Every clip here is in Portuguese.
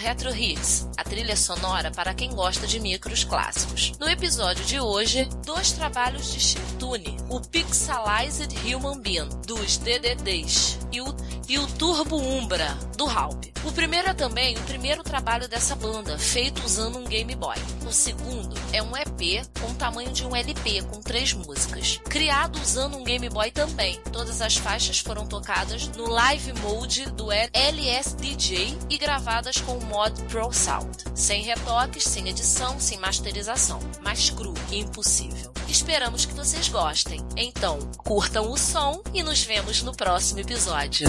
Retro Hits, a trilha sonora para quem gosta de micros clássicos. No episódio de hoje, dois trabalhos de chiptune, o Pixelized Human Being, dos DDDs, e o, e o Turbo Umbra, do Halp. O primeiro é também o primeiro trabalho dessa banda, feito usando um Game Boy. O segundo é um EP com o tamanho de um LP, com três músicas. Criado usando um Game Boy também. Todas as faixas foram tocadas no Live Mode do LSDJ e gravadas com o mod Pro Sound. Sem retoques, sem edição, sem masterização. Mais cru e impossível. Esperamos que vocês gostem. Então, curtam o som e nos vemos no próximo episódio.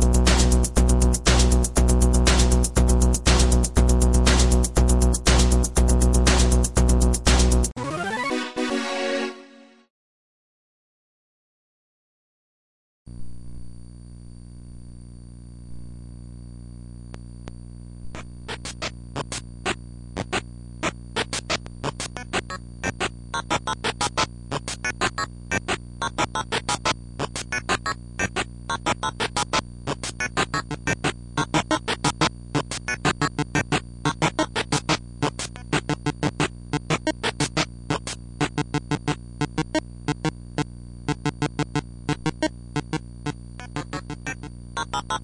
Bye.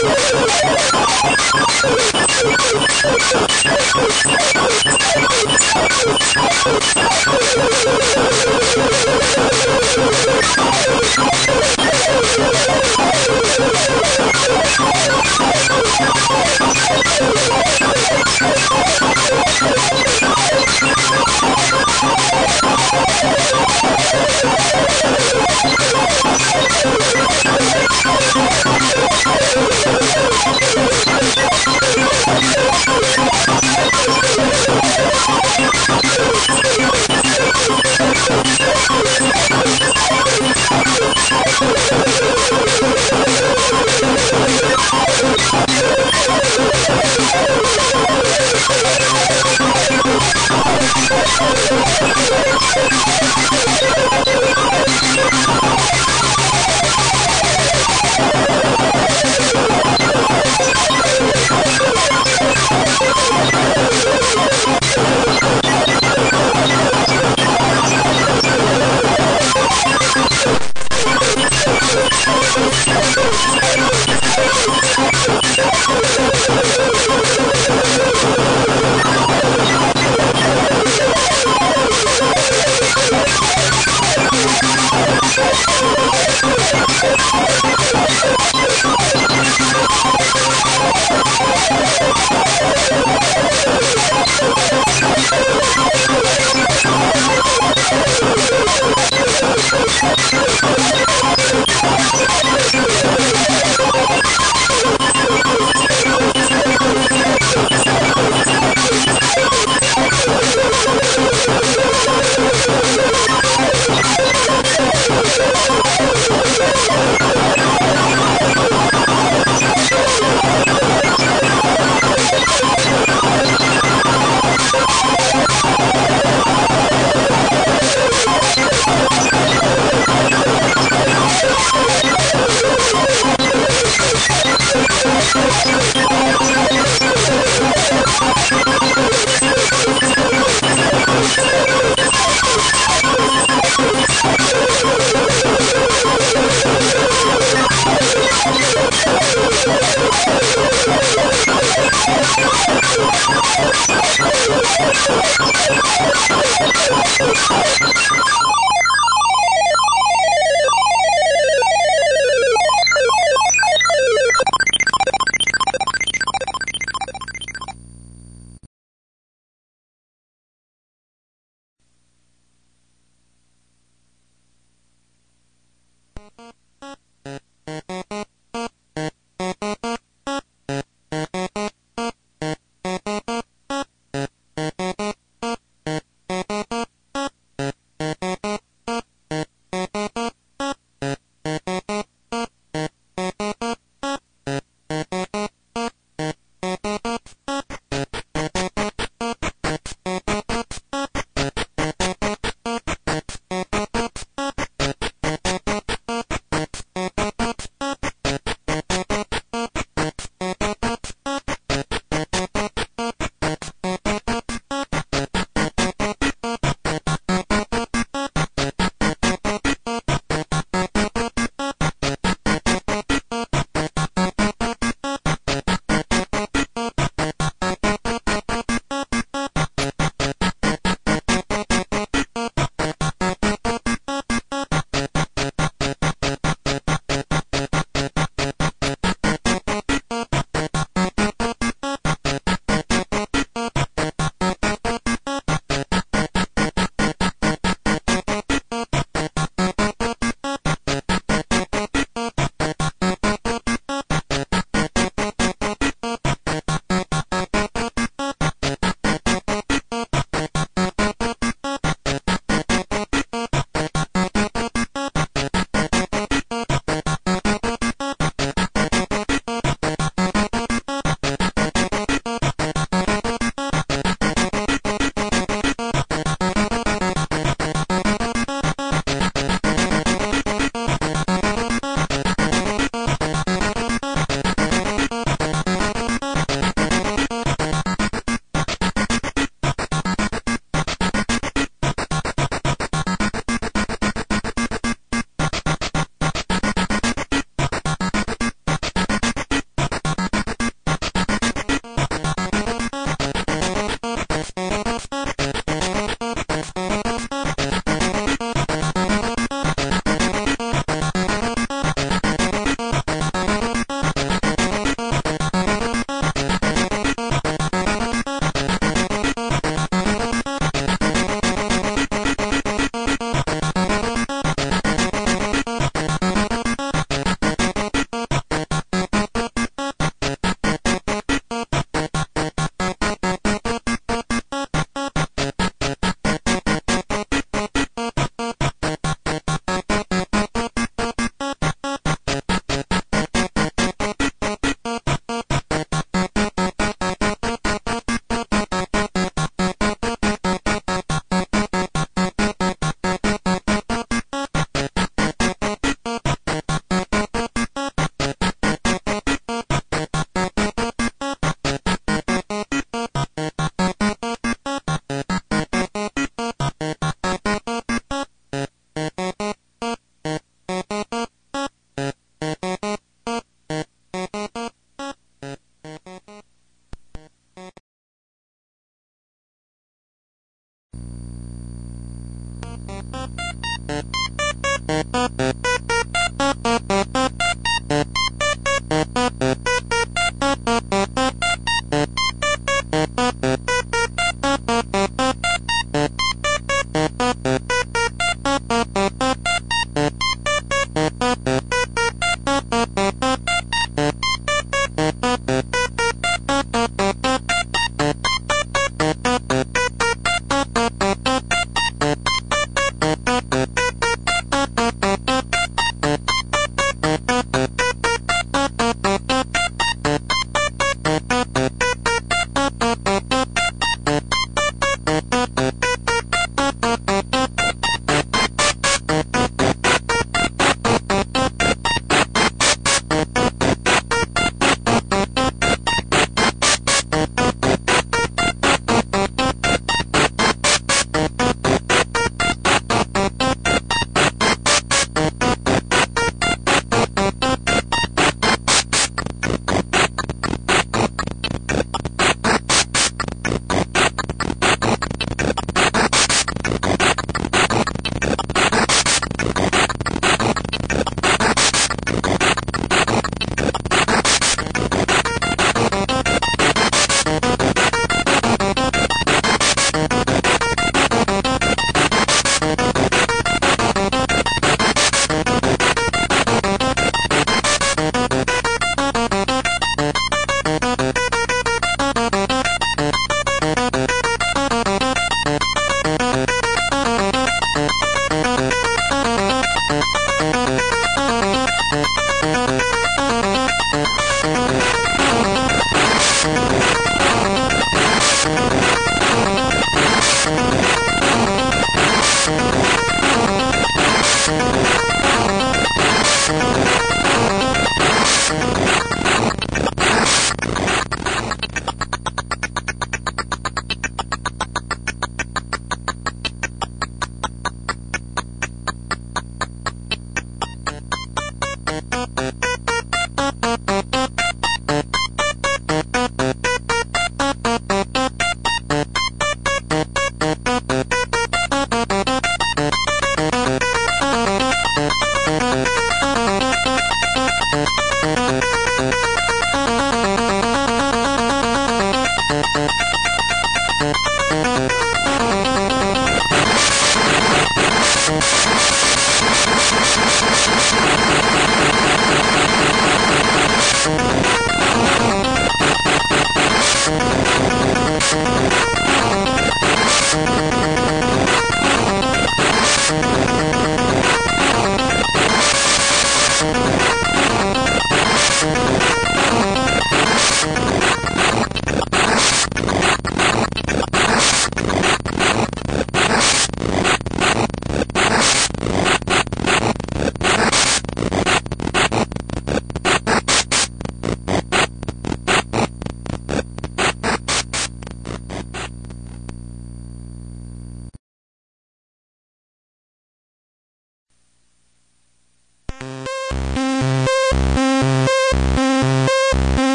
Oh, my God.